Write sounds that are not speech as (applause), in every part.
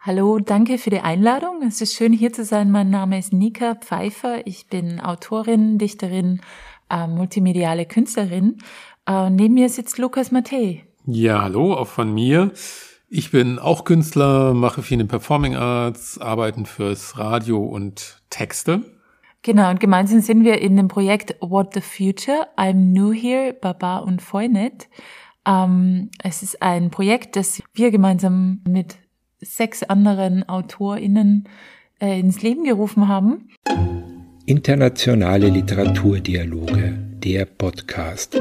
Hallo, danke für die Einladung. Es ist schön hier zu sein. Mein Name ist Nika Pfeiffer. Ich bin Autorin, Dichterin, äh, multimediale Künstlerin. Äh, neben mir sitzt Lukas Mattei. Ja, hallo, auch von mir. Ich bin auch Künstler, mache viel in Performing Arts, arbeiten fürs Radio und Texte. Genau, und gemeinsam sind wir in dem Projekt What the Future, I'm New Here, Baba und Foynet. Ähm, es ist ein Projekt, das wir gemeinsam mit sechs anderen AutorInnen äh, ins Leben gerufen haben. Internationale Literaturdialoge, der Podcast.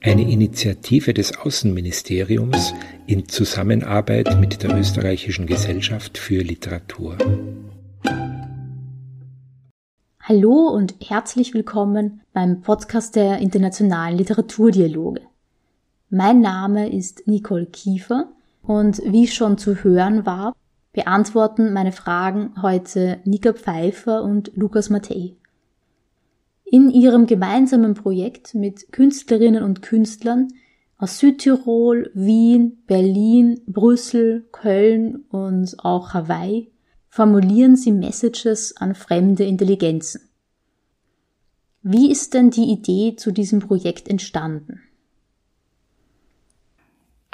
Eine Initiative des Außenministeriums in Zusammenarbeit mit der Österreichischen Gesellschaft für Literatur. Hallo und herzlich willkommen beim Podcast der Internationalen Literaturdialoge. Mein Name ist Nicole Kiefer und wie schon zu hören war, beantworten meine Fragen heute Nika Pfeiffer und Lukas Mattei. In ihrem gemeinsamen Projekt mit Künstlerinnen und Künstlern aus Südtirol, Wien, Berlin, Brüssel, Köln und auch Hawaii formulieren sie Messages an fremde Intelligenzen. Wie ist denn die Idee zu diesem Projekt entstanden?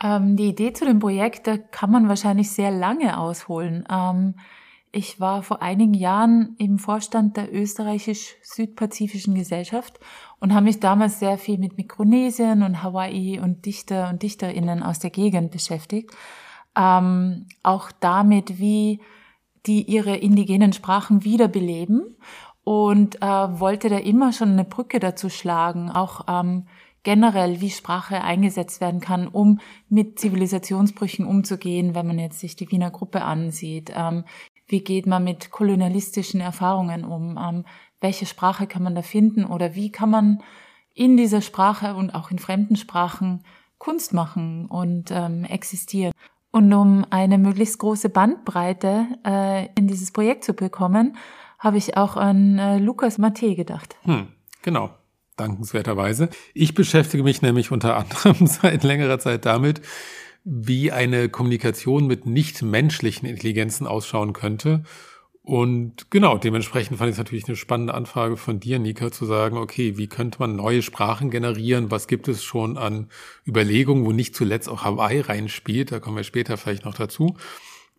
Ähm, die Idee zu dem Projekt, da kann man wahrscheinlich sehr lange ausholen. Ähm, ich war vor einigen Jahren im Vorstand der österreichisch-südpazifischen Gesellschaft und habe mich damals sehr viel mit Mikronesien und Hawaii und Dichter und Dichterinnen aus der Gegend beschäftigt. Ähm, auch damit, wie die ihre indigenen Sprachen wiederbeleben und äh, wollte da immer schon eine Brücke dazu schlagen, auch ähm, generell, wie Sprache eingesetzt werden kann, um mit Zivilisationsbrüchen umzugehen, wenn man jetzt sich die Wiener Gruppe ansieht. Ähm, wie geht man mit kolonialistischen Erfahrungen um? Ähm, welche Sprache kann man da finden? Oder wie kann man in dieser Sprache und auch in fremden Sprachen Kunst machen und ähm, existieren? Und um eine möglichst große Bandbreite äh, in dieses Projekt zu bekommen, habe ich auch an äh, Lukas Matte gedacht. Hm, genau dankenswerterweise. Ich beschäftige mich nämlich unter anderem (laughs) seit längerer Zeit damit, wie eine Kommunikation mit nichtmenschlichen Intelligenzen ausschauen könnte. Und genau, dementsprechend fand ich es natürlich eine spannende Anfrage von dir, Nika, zu sagen, okay, wie könnte man neue Sprachen generieren? Was gibt es schon an Überlegungen, wo nicht zuletzt auch Hawaii reinspielt? Da kommen wir später vielleicht noch dazu.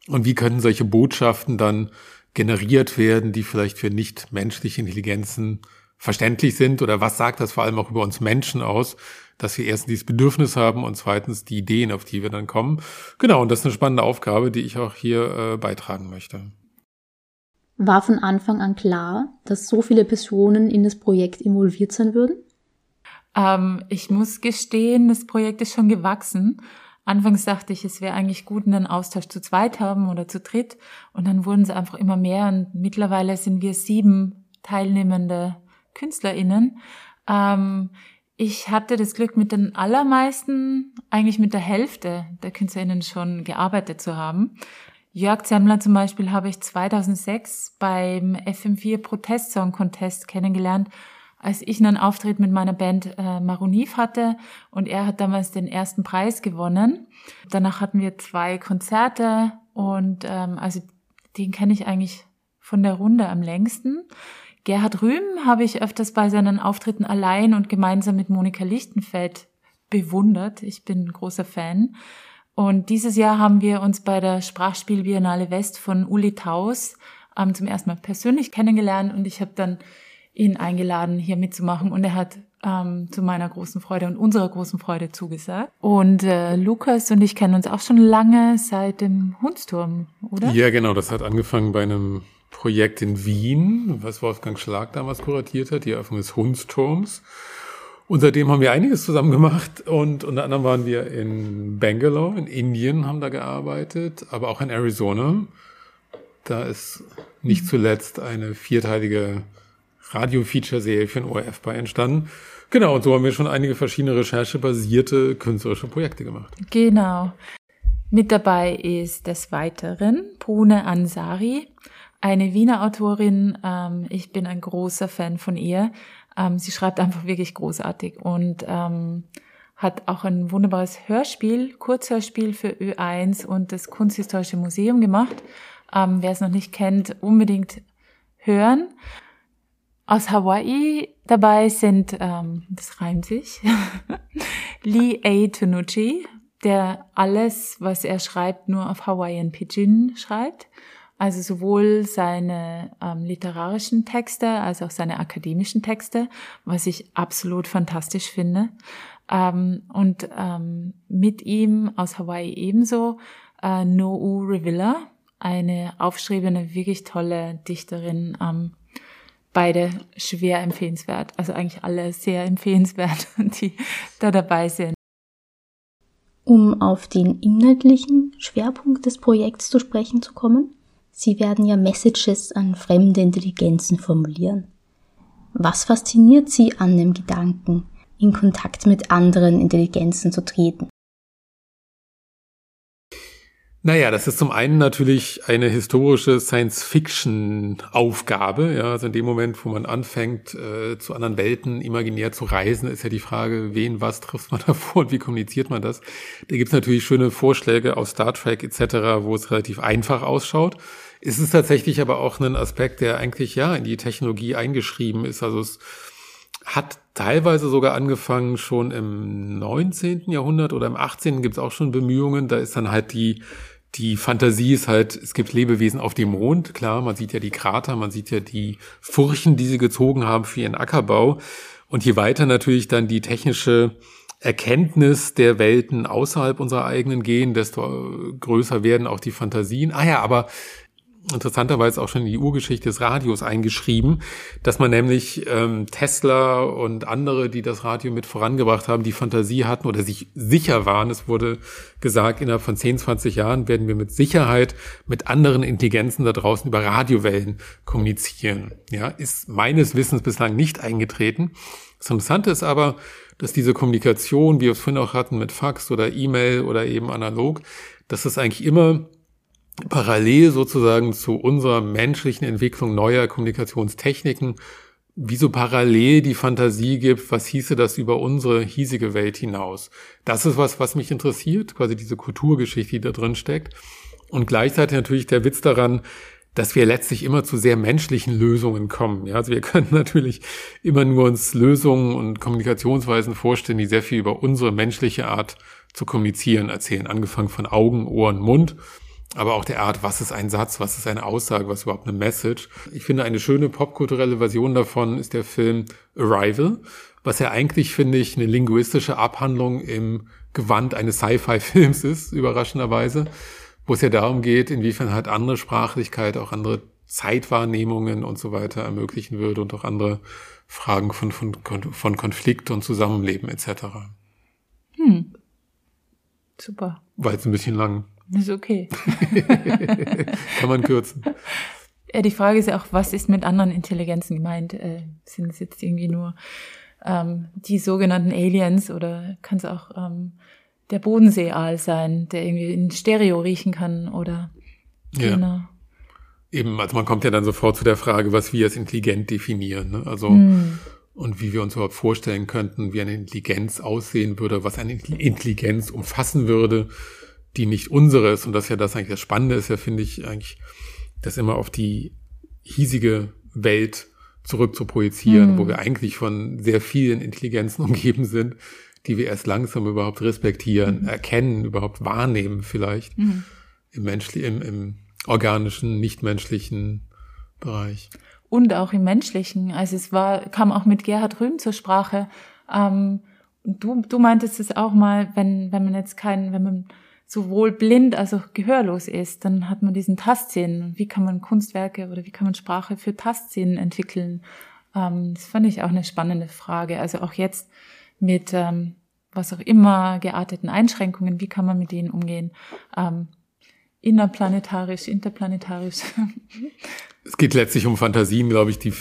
Und wie könnten solche Botschaften dann generiert werden, die vielleicht für nichtmenschliche Intelligenzen verständlich sind oder was sagt das vor allem auch über uns Menschen aus, dass wir erstens dieses Bedürfnis haben und zweitens die Ideen, auf die wir dann kommen. Genau, und das ist eine spannende Aufgabe, die ich auch hier äh, beitragen möchte. War von Anfang an klar, dass so viele Personen in das Projekt involviert sein würden? Ähm, ich muss gestehen, das Projekt ist schon gewachsen. Anfangs dachte ich, es wäre eigentlich gut, einen Austausch zu zweit haben oder zu dritt. Und dann wurden es einfach immer mehr. Und mittlerweile sind wir sieben teilnehmende KünstlerInnen. Ähm, ich hatte das Glück, mit den allermeisten, eigentlich mit der Hälfte der KünstlerInnen schon gearbeitet zu haben. Jörg Zemmler zum Beispiel habe ich 2006 beim FM4 Protest Song Contest kennengelernt, als ich einen Auftritt mit meiner Band äh, Maruniv hatte und er hat damals den ersten Preis gewonnen. Danach hatten wir zwei Konzerte und ähm, also den kenne ich eigentlich von der Runde am längsten. Gerhard Rühm habe ich öfters bei seinen Auftritten allein und gemeinsam mit Monika Lichtenfeld bewundert. Ich bin großer Fan. Und dieses Jahr haben wir uns bei der Sprachspiel Biennale West von Uli Taus ähm, zum ersten Mal persönlich kennengelernt und ich habe dann ihn eingeladen, hier mitzumachen und er hat ähm, zu meiner großen Freude und unserer großen Freude zugesagt. Und äh, Lukas und ich kennen uns auch schon lange seit dem Hundsturm, oder? Ja, genau. Das hat angefangen bei einem Projekt in Wien, was Wolfgang Schlag damals kuratiert hat, die Eröffnung des Hundsturms. Und seitdem haben wir einiges zusammen gemacht und unter anderem waren wir in Bangalore, in Indien, haben da gearbeitet, aber auch in Arizona. Da ist nicht zuletzt eine vierteilige Radio-Feature-Serie für den ORF bei entstanden. Genau, und so haben wir schon einige verschiedene recherchebasierte künstlerische Projekte gemacht. Genau. Mit dabei ist des Weiteren Brune Ansari, eine Wiener Autorin. Ähm, ich bin ein großer Fan von ihr. Ähm, sie schreibt einfach wirklich großartig und ähm, hat auch ein wunderbares Hörspiel, Kurzhörspiel für Ö1 und das Kunsthistorische Museum gemacht. Ähm, wer es noch nicht kennt, unbedingt hören. Aus Hawaii dabei sind, ähm, das reimt sich, (laughs) Lee A. Tanucci, der alles, was er schreibt, nur auf Hawaiian Pidgin schreibt. Also sowohl seine ähm, literarischen Texte als auch seine akademischen Texte, was ich absolut fantastisch finde. Ähm, und ähm, mit ihm aus Hawaii ebenso äh, No'u Revilla, eine aufschriebene, wirklich tolle Dichterin. Ähm, beide schwer empfehlenswert, also eigentlich alle sehr empfehlenswert, (laughs) die da dabei sind. Um auf den inhaltlichen Schwerpunkt des Projekts zu sprechen zu kommen, Sie werden ja Messages an fremde Intelligenzen formulieren. Was fasziniert Sie an dem Gedanken, in Kontakt mit anderen Intelligenzen zu treten? Naja, das ist zum einen natürlich eine historische Science-Fiction-Aufgabe. Ja, also in dem Moment, wo man anfängt, äh, zu anderen Welten imaginär zu reisen, ist ja die Frage, wen, was trifft man (laughs) davor und wie kommuniziert man das? Da gibt's natürlich schöne Vorschläge aus Star Trek etc., wo es relativ einfach ausschaut. Es ist tatsächlich aber auch ein Aspekt, der eigentlich ja in die Technologie eingeschrieben ist. Also es hat teilweise sogar angefangen schon im 19. Jahrhundert oder im 18. gibt es auch schon Bemühungen. Da ist dann halt die die Fantasie ist halt, es gibt Lebewesen auf dem Mond, klar, man sieht ja die Krater, man sieht ja die Furchen, die sie gezogen haben für ihren Ackerbau. Und je weiter natürlich dann die technische Erkenntnis der Welten außerhalb unserer eigenen gehen, desto größer werden auch die Fantasien. Ah ja, aber interessanterweise auch schon in die Urgeschichte des Radios eingeschrieben, dass man nämlich ähm, Tesla und andere, die das Radio mit vorangebracht haben, die Fantasie hatten oder sich sicher waren. Es wurde gesagt, innerhalb von 10, 20 Jahren werden wir mit Sicherheit mit anderen Intelligenzen da draußen über Radiowellen kommunizieren. Ja, ist meines Wissens bislang nicht eingetreten. Das Interessante ist aber, dass diese Kommunikation, wie wir es vorhin auch hatten, mit Fax oder E-Mail oder eben analog, dass das eigentlich immer parallel sozusagen zu unserer menschlichen Entwicklung neuer Kommunikationstechniken, wie so parallel die Fantasie gibt, was hieße das über unsere hiesige Welt hinaus. Das ist was, was mich interessiert, quasi diese Kulturgeschichte, die da drin steckt. Und gleichzeitig natürlich der Witz daran, dass wir letztlich immer zu sehr menschlichen Lösungen kommen. Ja, also wir können (laughs) natürlich immer nur uns Lösungen und Kommunikationsweisen vorstellen, die sehr viel über unsere menschliche Art zu kommunizieren erzählen, angefangen von Augen, Ohren, Mund aber auch der Art, was ist ein Satz, was ist eine Aussage, was ist überhaupt eine Message. Ich finde, eine schöne popkulturelle Version davon ist der Film Arrival, was ja eigentlich, finde ich, eine linguistische Abhandlung im Gewand eines Sci-Fi-Films (laughs) ist, überraschenderweise, wo es ja darum geht, inwiefern halt andere Sprachlichkeit, auch andere Zeitwahrnehmungen und so weiter ermöglichen würde und auch andere Fragen von, von, von Konflikt und Zusammenleben etc. Hm. Super. War jetzt ein bisschen lang. Ist okay. (laughs) Kann man kürzen. Ja, die Frage ist ja auch, was ist mit anderen Intelligenzen gemeint? Äh, sind es jetzt irgendwie nur ähm, die sogenannten Aliens oder kann es auch ähm, der Bodenseeaal sein, der irgendwie in Stereo riechen kann oder ja. Genau. Eben, also man kommt ja dann sofort zu der Frage, was wir als intelligent definieren. Ne? Also hm. und wie wir uns überhaupt vorstellen könnten, wie eine Intelligenz aussehen würde, was eine Intelligenz umfassen würde die nicht unsere ist. Und das ist ja das eigentlich das Spannende ist ja, finde ich, eigentlich, das immer auf die hiesige Welt zurück zu projizieren, mhm. wo wir eigentlich von sehr vielen Intelligenzen (laughs) umgeben sind, die wir erst langsam überhaupt respektieren, mhm. erkennen, überhaupt wahrnehmen vielleicht mhm. im menschlichen, im, im organischen, nichtmenschlichen Bereich. Und auch im menschlichen. Also es war, kam auch mit Gerhard Rühm zur Sprache. Ähm, du, du meintest es auch mal, wenn, wenn man jetzt keinen, wenn man sowohl blind als auch gehörlos ist, dann hat man diesen Tastsinn. Wie kann man Kunstwerke oder wie kann man Sprache für Tastsinn entwickeln? Ähm, das fand ich auch eine spannende Frage. Also auch jetzt mit ähm, was auch immer gearteten Einschränkungen, wie kann man mit denen umgehen? Ähm, innerplanetarisch, interplanetarisch. (laughs) Es geht letztlich um Fantasien, glaube ich, die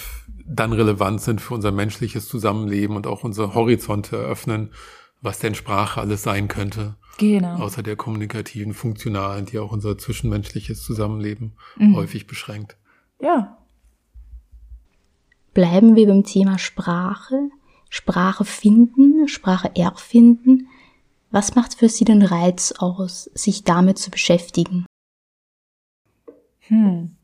dann relevant sind für unser menschliches Zusammenleben und auch unsere Horizonte eröffnen, was denn Sprache alles sein könnte. Genau. Außer der kommunikativen, funktionalen, die auch unser zwischenmenschliches Zusammenleben mhm. häufig beschränkt. Ja. Bleiben wir beim Thema Sprache. Sprache finden, Sprache erfinden. Was macht für Sie den Reiz aus, sich damit zu beschäftigen? Hm.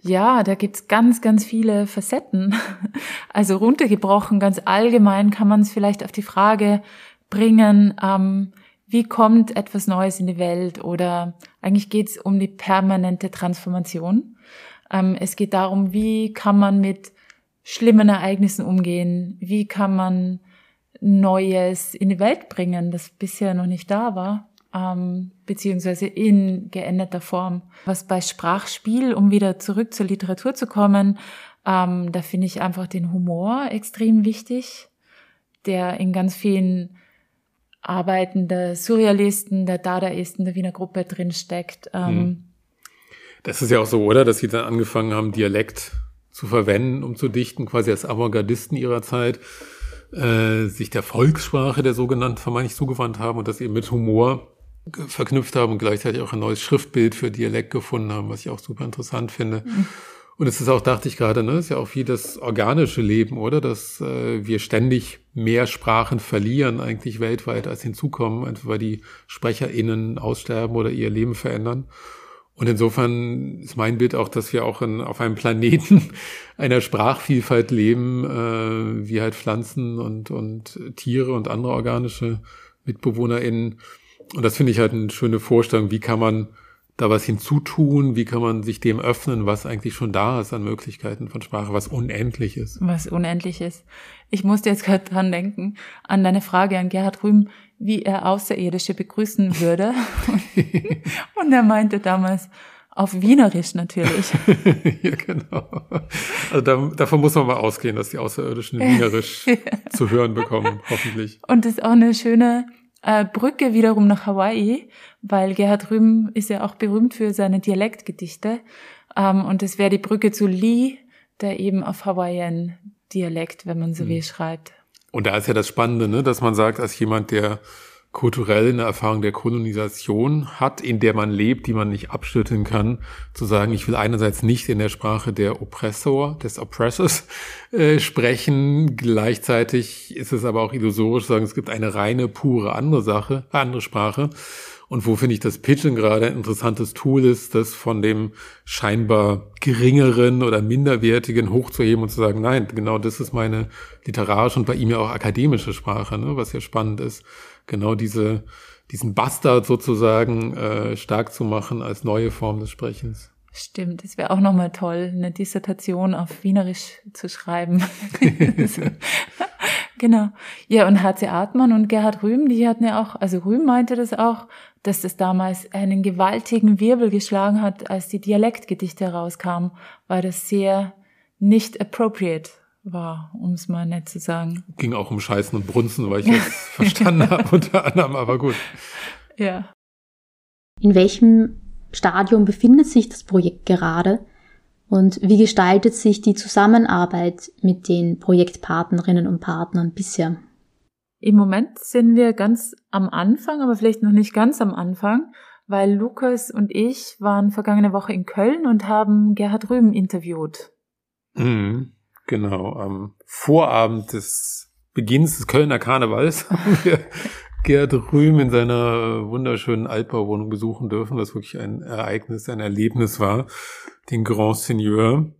Ja, da gibt's ganz, ganz viele Facetten. (laughs) Also runtergebrochen, ganz allgemein kann man es vielleicht auf die Frage bringen, ähm, wie kommt etwas Neues in die Welt? Oder eigentlich geht's um die permanente Transformation. Ähm, es geht darum, wie kann man mit schlimmen Ereignissen umgehen? Wie kann man Neues in die Welt bringen, das bisher noch nicht da war? ähm, beziehungsweise in geänderter Form. Was bei Sprachspiel, um wieder zurück zur Literatur zu kommen, ähm, da finde ich einfach den Humor extrem wichtig, der in ganz vielen Arbeiten der Surrealisten, der Dadaisten der Wiener Gruppe drin steckt. Ähm, hm. das ist ja auch so, oder, dass sie dann angefangen haben, Dialekt zu verwenden, um zu dichten, quasi als Avantgardisten ihrer Zeit, äh, sich der Volkssprache der sogenannten vermeintlich zugewandt haben und das eben mit Humor verknüpft haben und gleichzeitig auch ein neues Schriftbild für Dialekt gefunden haben, was ich auch super interessant finde. Mhm. Und es ist auch, dachte ich gerade, ne, ist ja auch wie das organische Leben, oder? Dass äh, wir ständig mehr Sprachen verlieren, eigentlich weltweit, als hinzukommen, einfach weil die SprecherInnen aussterben oder ihr Leben verändern. Und insofern ist mein Bild auch, dass wir auch in, auf einem Planeten (laughs) einer Sprachvielfalt leben, äh, wie halt Pflanzen und, und Tiere und andere organische MitbewohnerInnen und das finde ich halt eine schöne Vorstellung, wie kann man da was hinzutun, wie kann man sich dem öffnen, was eigentlich schon da ist an Möglichkeiten von Sprache, was unendlich ist. Was unendlich ist. Ich musste jetzt gerade dran denken, an deine Frage an Gerhard Rühm, wie er Außerirdische begrüßen würde. (laughs) Und er meinte damals, auf Wienerisch natürlich. (laughs) ja, genau. Also da, davon muss man mal ausgehen, dass die Außerirdischen (laughs) Wienerisch zu hören bekommen, hoffentlich. Und das ist auch eine schöne äh, Brücke wiederum nach Hawaii, weil Gerhard Rühm ist ja auch berühmt für seine Dialektgedichte. Ähm, und es wäre die Brücke zu Lee, der eben auf Hawaiian Dialekt, wenn man so mhm. will, schreibt. Und da ist ja das Spannende, ne, dass man sagt, als jemand, der kulturell eine Erfahrung der Kolonisation hat, in der man lebt, die man nicht abschütteln kann, zu sagen, ich will einerseits nicht in der Sprache der Oppressor, des Oppressors äh, sprechen, gleichzeitig ist es aber auch illusorisch zu sagen, es gibt eine reine, pure andere Sache, andere Sprache. Und wo finde ich das Pitchen gerade ein interessantes Tool ist, das von dem scheinbar geringeren oder minderwertigen hochzuheben und zu sagen, nein, genau das ist meine literarische und bei ihm ja auch akademische Sprache, ne, was ja spannend ist genau diese, diesen Bastard sozusagen äh, stark zu machen als neue Form des Sprechens. Stimmt, es wäre auch nochmal toll, eine Dissertation auf Wienerisch zu schreiben. (laughs) genau. Ja, und H.C. Artmann und Gerhard Rühm, die hatten ja auch, also Rühm meinte das auch, dass das damals einen gewaltigen Wirbel geschlagen hat, als die Dialektgedichte herauskamen, weil das sehr nicht appropriate war, um es mal nett zu sagen. Ging auch um Scheißen und Brunzen, weil ich das (laughs) verstanden habe unter anderem, aber gut. Ja. In welchem Stadium befindet sich das Projekt gerade und wie gestaltet sich die Zusammenarbeit mit den Projektpartnerinnen und Partnern bisher? Im Moment sind wir ganz am Anfang, aber vielleicht noch nicht ganz am Anfang, weil Lukas und ich waren vergangene Woche in Köln und haben Gerhard Rüben interviewt. Mhm. Genau, am Vorabend des Beginns des Kölner Karnevals (laughs) haben wir Gerd Rühm in seiner wunderschönen Altbauwohnung besuchen dürfen, was wirklich ein Ereignis, ein Erlebnis war, den Grand Seigneur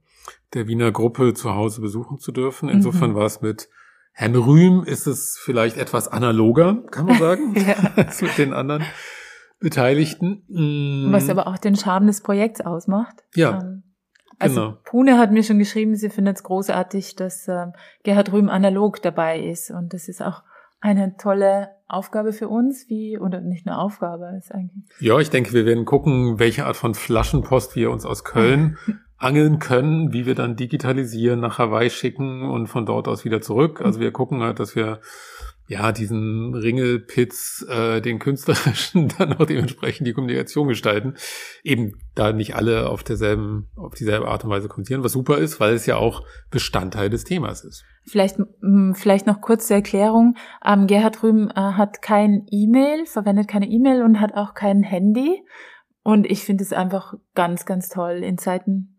der Wiener Gruppe zu Hause besuchen zu dürfen. Insofern mhm. war es mit Herrn Rühm ist es vielleicht etwas analoger, kann man sagen, (laughs) als mit den anderen Beteiligten. Was mm. aber auch den Charme des Projekts ausmacht. Ja. Ähm, also genau. Pune hat mir schon geschrieben, sie findet es großartig, dass äh, Gerhard Rühm analog dabei ist. Und das ist auch eine tolle Aufgabe für uns, wie, oder nicht eine Aufgabe, ist eigentlich. Ja, ich denke, wir werden gucken, welche Art von Flaschenpost wir uns aus Köln (laughs) angeln können, wie wir dann digitalisieren, nach Hawaii schicken und von dort aus wieder zurück. Also wir gucken halt, dass wir ja, diesen Ringelpitz, äh, den künstlerischen, (laughs) dann auch dementsprechend die Kommunikation gestalten. Eben da nicht alle auf derselben, auf dieselbe Art und Weise kommunizieren, was super ist, weil es ja auch Bestandteil des Themas ist. Vielleicht, vielleicht noch kurze Erklärung. Ähm, Gerhard Rühm äh, hat kein E-Mail, verwendet keine E-Mail und hat auch kein Handy. Und ich finde es einfach ganz, ganz toll in Zeiten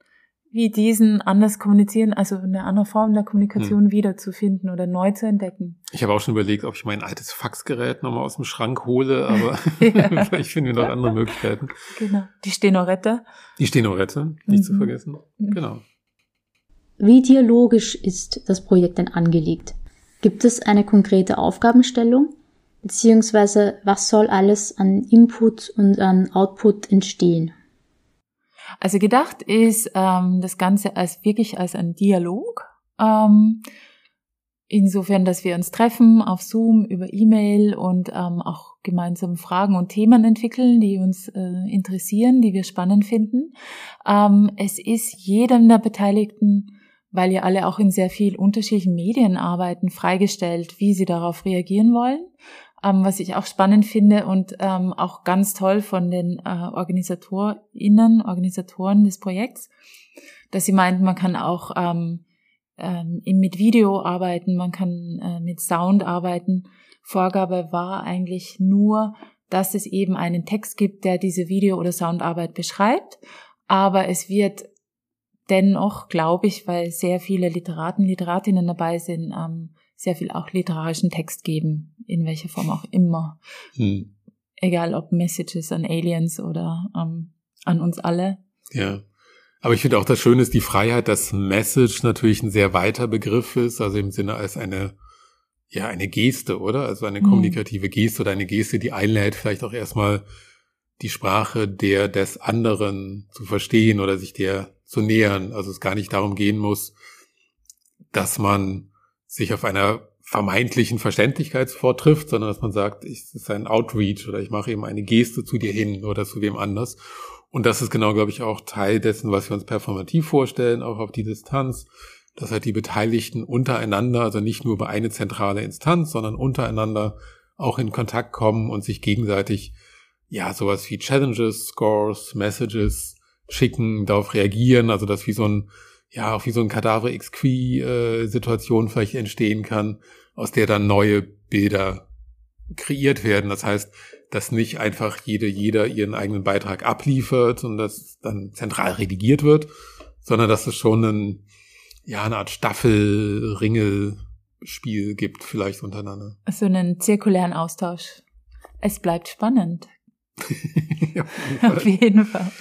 wie diesen anders kommunizieren, also eine andere Form der Kommunikation hm. wiederzufinden oder neu zu entdecken. Ich habe auch schon überlegt, ob ich mein altes Faxgerät nochmal aus dem Schrank hole, (laughs) aber vielleicht (laughs) finden wir noch andere (laughs) Möglichkeiten. Genau. Die Stenorette. Die Stenorette, nicht mhm. zu vergessen. Mhm. Genau. Wie dialogisch ist das Projekt denn angelegt? Gibt es eine konkrete Aufgabenstellung? Beziehungsweise was soll alles an Input und an Output entstehen? Also gedacht ist ähm, das Ganze als wirklich als ein Dialog. Ähm, insofern, dass wir uns treffen auf Zoom über E-Mail und ähm, auch gemeinsam Fragen und Themen entwickeln, die uns äh, interessieren, die wir spannend finden. Ähm, es ist jedem der Beteiligten, weil ihr alle auch in sehr viel unterschiedlichen Medien arbeiten, freigestellt, wie sie darauf reagieren wollen ähm, was ich auch spannend finde und ähm, auch ganz toll von den äh, OrganisatorInnen, Organisatoren des Projekts, dass sie meinten, man kann auch ähm, ähm, mit Video arbeiten, man kann äh, mit Sound arbeiten. Vorgabe war eigentlich nur, dass es eben einen Text gibt, der diese Video- oder Soundarbeit beschreibt, aber es wird dennoch, glaube ich, weil sehr viele Literaten, Literatinnen dabei sind, ähm, sehr viel auch literarischen Text geben, in welcher Form auch immer. Hm. Egal ob Messages an Aliens oder ähm, an uns alle. Ja. Aber ich finde auch das Schöne ist die Freiheit, dass Message natürlich ein sehr weiter Begriff ist, also im Sinne als eine, ja, eine Geste, oder? Also eine hm. kommunikative Geste oder eine Geste, die einlädt, vielleicht auch erstmal die Sprache der des anderen zu verstehen oder sich der zu nähern. Also es gar nicht darum gehen muss, dass man sich auf einer vermeintlichen Verständlichkeit vortrifft, sondern dass man sagt, es ist ein Outreach oder ich mache eben eine Geste zu dir hin oder zu wem anders. Und das ist genau, glaube ich, auch Teil dessen, was wir uns performativ vorstellen, auch auf die Distanz, dass halt die Beteiligten untereinander, also nicht nur über eine zentrale Instanz, sondern untereinander auch in Kontakt kommen und sich gegenseitig, ja, sowas wie Challenges, Scores, Messages schicken, darauf reagieren, also dass wie so ein ja, auch wie so ein Kadaver XQ-Situation äh, vielleicht entstehen kann, aus der dann neue Bilder kreiert werden. Das heißt, dass nicht einfach jede, jeder ihren eigenen Beitrag abliefert und das dann zentral redigiert wird, sondern dass es schon ein, ja, eine Art Staffel-Ringel-Spiel gibt, vielleicht untereinander. So einen zirkulären Austausch. Es bleibt spannend. (laughs) ja, auf, jeden (laughs) Fall.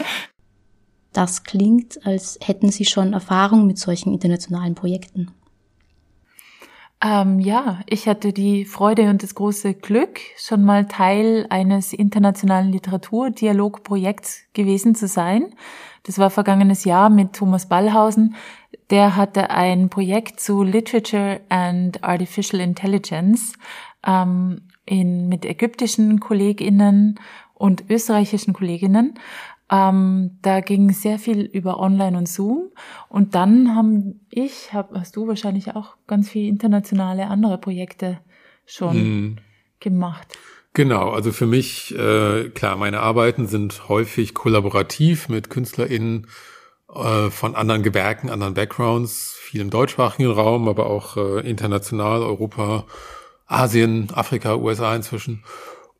Das klingt, als hätten Sie schon Erfahrung mit solchen internationalen Projekten. Ähm, ja, ich hatte die Freude und das große Glück, schon mal Teil eines internationalen Literaturdialogprojekts gewesen zu sein. Das war vergangenes Jahr mit Thomas Ballhausen. Der hatte ein Projekt zu Literature and Artificial Intelligence ähm, in, mit ägyptischen KollegInnen und österreichischen Kolleginnen. Ähm, da ging sehr viel über Online und Zoom. Und dann haben ich, hab, hast du wahrscheinlich auch ganz viele internationale andere Projekte schon mhm. gemacht. Genau, also für mich, äh, klar, meine Arbeiten sind häufig kollaborativ mit KünstlerInnen äh, von anderen Gewerken, anderen Backgrounds, viel im deutschsprachigen Raum, aber auch äh, international, Europa, Asien, Afrika, USA inzwischen.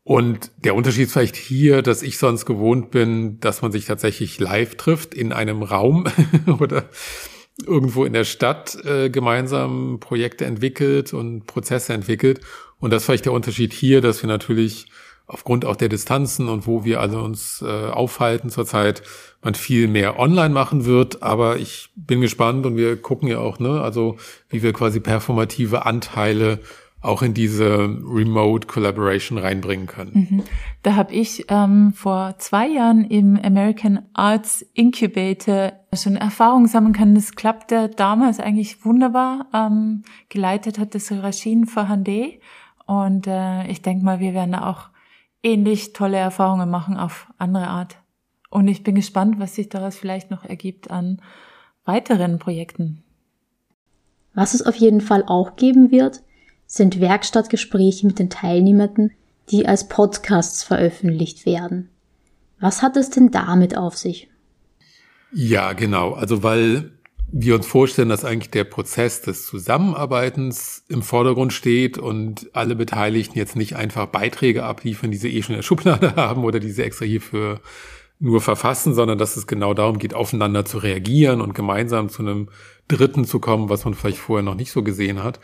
Und der Unterschied ist vielleicht hier, dass ich sonst gewohnt bin, dass man sich tatsächlich live trifft in einem Raum (laughs) oder irgendwo in der Stadt äh, gemeinsam Projekte entwickelt und Prozesse entwickelt. Und das ist vielleicht der Unterschied hier, dass wir natürlich aufgrund auch der Distanzen und wo wir alle uns äh, aufhalten zurzeit, man viel mehr online machen wird. Aber ich bin gespannt und wir gucken ja auch, ne, also wie wir quasi performative Anteile auch in diese Remote Collaboration reinbringen können. Mhm. Da habe ich ähm, vor zwei Jahren im American Arts Incubator schon Erfahrungen sammeln können. Das klappte damals eigentlich wunderbar. Ähm, geleitet hat das Rasheen Fahande. Und äh, ich denke mal, wir werden da auch ähnlich tolle Erfahrungen machen auf andere Art. Und ich bin gespannt, was sich daraus vielleicht noch ergibt an weiteren Projekten. Was es auf jeden Fall auch geben wird, sind Werkstattgespräche mit den Teilnehmenden, die als Podcasts veröffentlicht werden. Was hat es denn damit auf sich? Ja, genau. Also weil wir uns vorstellen, dass eigentlich der Prozess des Zusammenarbeitens im Vordergrund steht und alle Beteiligten jetzt nicht einfach Beiträge abliefern, die sie eh schon in der (laughs) Schublade haben oder die sie extra hierfür nur verfassen, sondern dass es genau darum geht, aufeinander zu reagieren und gemeinsam zu einem Dritten zu kommen, was man vielleicht vorher noch nicht so gesehen hat,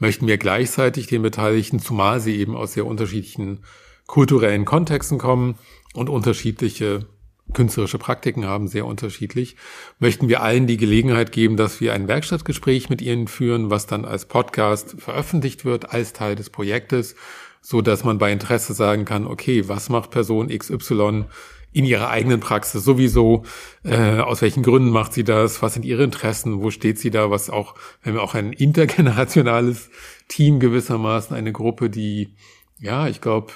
möchten wir gleichzeitig den Beteiligten, zumal sie eben aus sehr unterschiedlichen kulturellen Kontexten kommen und unterschiedliche künstlerische Praktiken haben, sehr unterschiedlich, möchten wir allen die Gelegenheit geben, dass wir ein Werkstattgespräch mit ihnen führen, was dann als Podcast veröffentlicht wird, als Teil des Projektes, so dass man bei Interesse sagen kann, okay, was macht Person XY in ihrer eigenen Praxis sowieso, äh, aus welchen Gründen macht sie das, was sind ihre Interessen, wo steht sie da, was auch, wenn wir auch ein intergenerationales Team gewissermaßen, eine Gruppe, die, ja, ich glaube,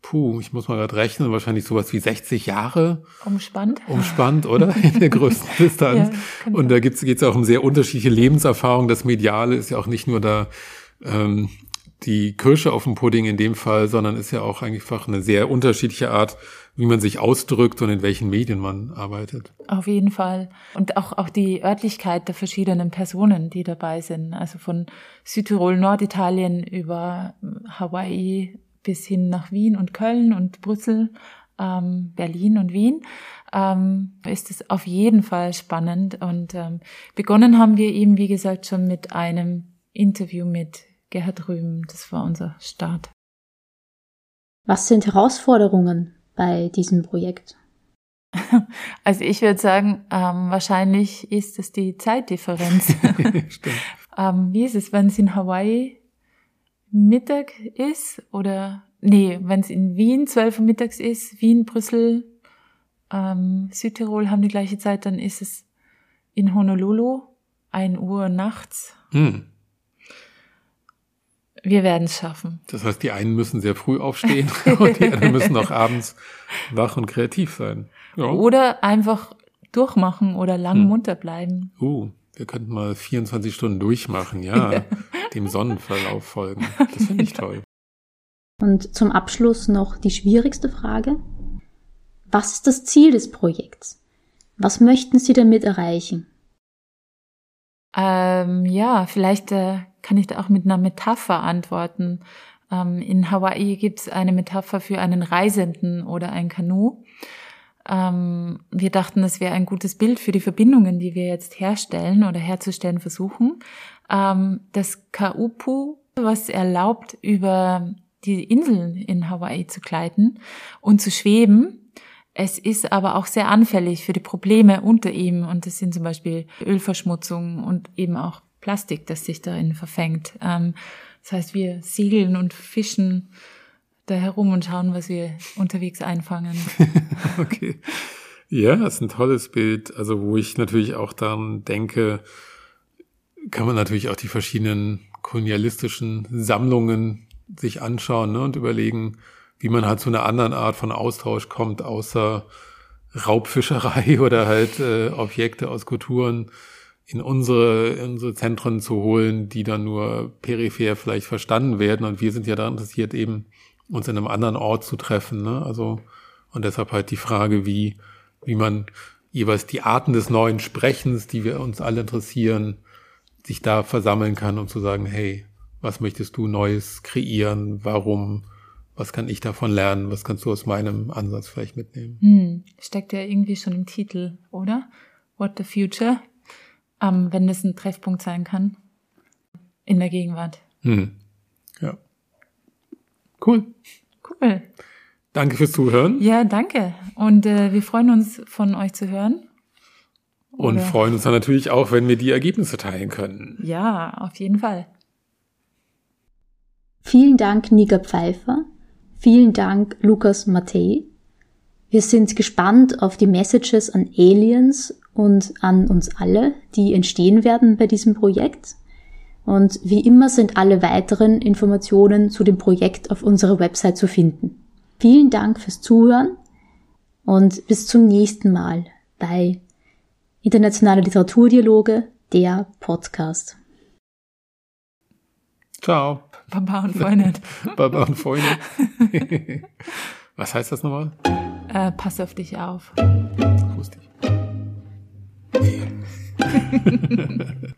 puh, ich muss mal gerade rechnen, wahrscheinlich sowas wie 60 Jahre. Umspannt. Umspannt, oder? (laughs) In der größten Distanz. ja, und da geht es auch um sehr unterschiedliche Lebenserfahrungen. Das Mediale ist ja auch nicht nur da ähm, die Kirsche auf dem Pudding in dem Fall, sondern ist ja auch einfach eine sehr unterschiedliche Art, wie man sich ausdrückt und in welchen Medien man arbeitet. Auf jeden Fall. Und auch, auch die Örtlichkeit der verschiedenen Personen, die dabei sind. Also von Südtirol, Norditalien über Hawaii, bis hin nach Wien und Köln und Brüssel, ähm, Berlin und Wien, ähm, ist es auf jeden Fall spannend. Und ähm, begonnen haben wir eben, wie gesagt, schon mit einem Interview mit Gerhard Rühm. Das war unser Start. Was sind Herausforderungen bei diesem Projekt? (laughs) Also ich würde sagen, ähm, wahrscheinlich ist es die Zeitdifferenz. (laughs) (laughs) ähm, wie ist es, wenn es in Hawaii Mittag ist oder nee, wenn es in Wien 12 Uhr mittags ist, Wien, Brüssel, ähm, Südtirol haben die gleiche Zeit, dann ist es in Honolulu 1 Uhr nachts. Hm. Wir werden es schaffen. Das heißt, die einen müssen sehr früh aufstehen (laughs) und die anderen müssen noch abends wach und kreativ sein. Ja. Oder einfach durchmachen oder lang hm. munter bleiben. Uh, wir könnten mal 24 Stunden durchmachen, ja. dem Sonnenverlauf folgen. (laughs) Das finde ich toll. Und zum Abschluss noch die schwierigste Frage. Was ist das Ziel des Projekts? Was möchten Sie damit erreichen? Ähm, ja, vielleicht äh, kann ich da auch mit einer Metapher antworten. Ähm, in Hawaii gibt es eine Metapher für einen Reisenden oder ein Kanu. Ähm, wir dachten, das wäre ein gutes Bild für die Verbindungen, die wir jetzt herstellen oder herzustellen versuchen. Ähm, das Kaupu, was erlaubt, über die Inseln in Hawaii zu gleiten und zu schweben. Es ist aber auch sehr anfällig für die Probleme unter ihm und das sind zum Beispiel Ölverschmutzung und eben auch Plastik, das sich darin verfängt. Ähm, das heißt, wir segeln und fischen da herum und schauen, was wir unterwegs einfangen. (laughs) okay. Ja, das ist ein tolles Bild. Also, wo ich natürlich auch dann denke, kann man natürlich auch die verschiedenen kolonialistischen Sammlungen sich anschauen ne, und überlegen, wie man halt zu einer anderen Art von Austausch kommt, außer Raubfischerei (laughs) oder halt äh, Objekte aus Kulturen in unsere, in unsere Zentren zu holen, die dann nur peripher vielleicht verstanden werden. Und wir sind ja daran interessiert, eben uns in einem anderen Ort zu treffen. Ne? Also, und deshalb halt die Frage, wie, wie man jeweils die Arten des neuen Sprechens, die wir uns alle interessieren, sich da versammeln kann, um zu sagen, hey, was möchtest du Neues kreieren? Warum? Was kann ich davon lernen? Was kannst du aus meinem Ansatz vielleicht mitnehmen? Hm, steckt ja irgendwie schon im Titel, oder? What the Future? Ähm, wenn das ein Treffpunkt sein kann. In der Gegenwart. Hm. Ja. Cool. Cool. Danke fürs Zuhören. Ja, danke. Und äh, wir freuen uns, von euch zu hören. Oder? Und freuen uns dann natürlich auch, wenn wir die Ergebnisse teilen können. Ja, auf jeden Fall. Vielen Dank, Niga Pfeiffer. Vielen Dank, Lukas Mattei. Wir sind gespannt auf die Messages an Aliens und an uns alle, die entstehen werden bei diesem Projekt. Und wie immer sind alle weiteren Informationen zu dem Projekt auf unserer Website zu finden. Vielen Dank fürs Zuhören und bis zum nächsten Mal bei Internationale Literaturdialoge, der Podcast. Ciao. Baba und Freundin. (laughs) Baba und Freundin. (laughs) Was heißt das nochmal? Äh, pass auf dich auf. Wusste ich. (laughs)